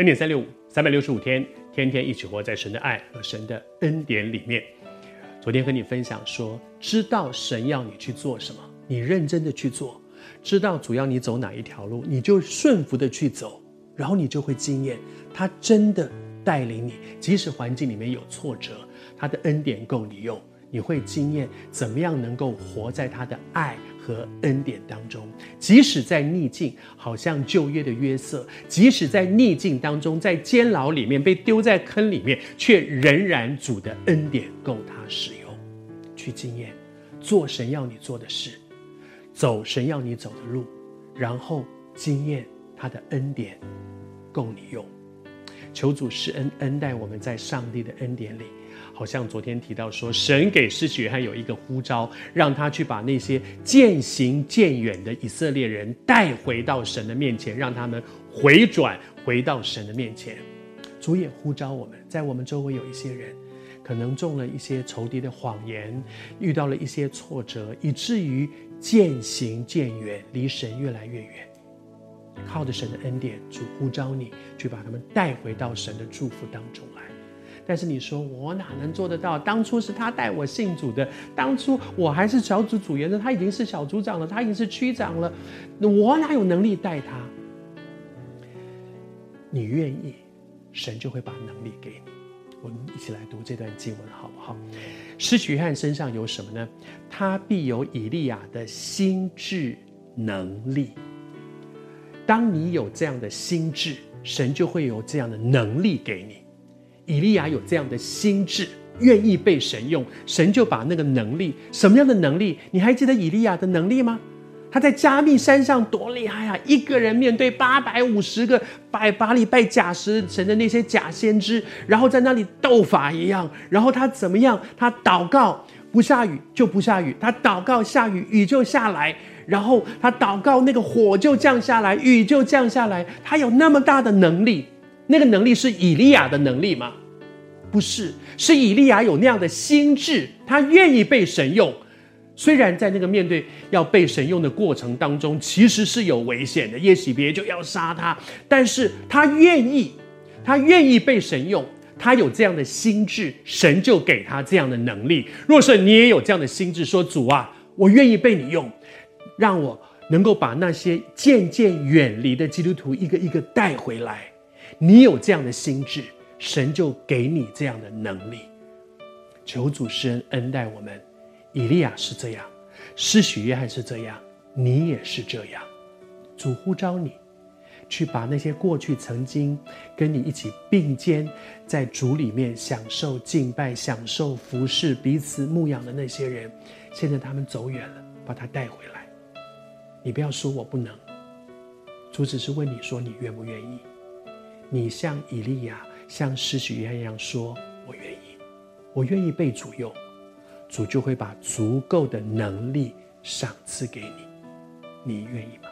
恩典三六五，三百六十五天，天天一起活在神的爱和神的恩典里面。昨天和你分享说，知道神要你去做什么，你认真的去做；知道主要你走哪一条路，你就顺服的去走，然后你就会经验他真的带领你，即使环境里面有挫折，他的恩典够你用。你会经验怎么样能够活在他的爱和恩典当中，即使在逆境，好像旧约的约瑟，即使在逆境当中，在监牢里面被丢在坑里面，却仍然主的恩典够他使用，去经验做神要你做的事，走神要你走的路，然后经验他的恩典够你用。求主施恩恩待我们在上帝的恩典里。好像昨天提到说，神给施洗约翰有一个呼召，让他去把那些渐行渐远的以色列人带回到神的面前，让他们回转回到神的面前。主也呼召我们，在我们周围有一些人，可能中了一些仇敌的谎言，遇到了一些挫折，以至于渐行渐远，离神越来越远。靠着神的恩典，主呼召你去把他们带回到神的祝福当中来。但是你说我哪能做得到？当初是他带我信主的，当初我还是小组组员的，他已经是小组长了，他已经是区长了，我哪有能力带他？你愿意，神就会把能力给你。我们一起来读这段经文好不好？施洗约翰身上有什么呢？他必有以利亚的心智能力。当你有这样的心智，神就会有这样的能力给你。以利亚有这样的心智，愿意被神用，神就把那个能力，什么样的能力？你还记得以利亚的能力吗？他在加密山上多厉害啊！一个人面对八百五十个拜巴利、拜假神的那些假先知，然后在那里斗法一样。然后他怎么样？他祷告不下雨就不下雨，他祷告下雨雨就下来，然后他祷告那个火就降下来，雨就降下来。他有那么大的能力。那个能力是以利亚的能力吗？不是，是以利亚有那样的心智，他愿意被神用。虽然在那个面对要被神用的过程当中，其实是有危险的，耶洗别就要杀他，但是他愿意，他愿意被神用，他有这样的心智，神就给他这样的能力。若是你也有这样的心智，说主啊，我愿意被你用，让我能够把那些渐渐远离的基督徒一个一个带回来。你有这样的心智，神就给你这样的能力。求主施恩恩待我们。以利亚是这样，施洗约翰是这样，你也是这样。主呼召你，去把那些过去曾经跟你一起并肩在主里面享受敬拜、享受服侍、彼此牧养的那些人，现在他们走远了，把他带回来。你不要说我不能，主只是问你说你愿不愿意。你像以利亚，像施洗约翰一样说：“我愿意，我愿意被主用，主就会把足够的能力赏赐给你。你愿意吗？”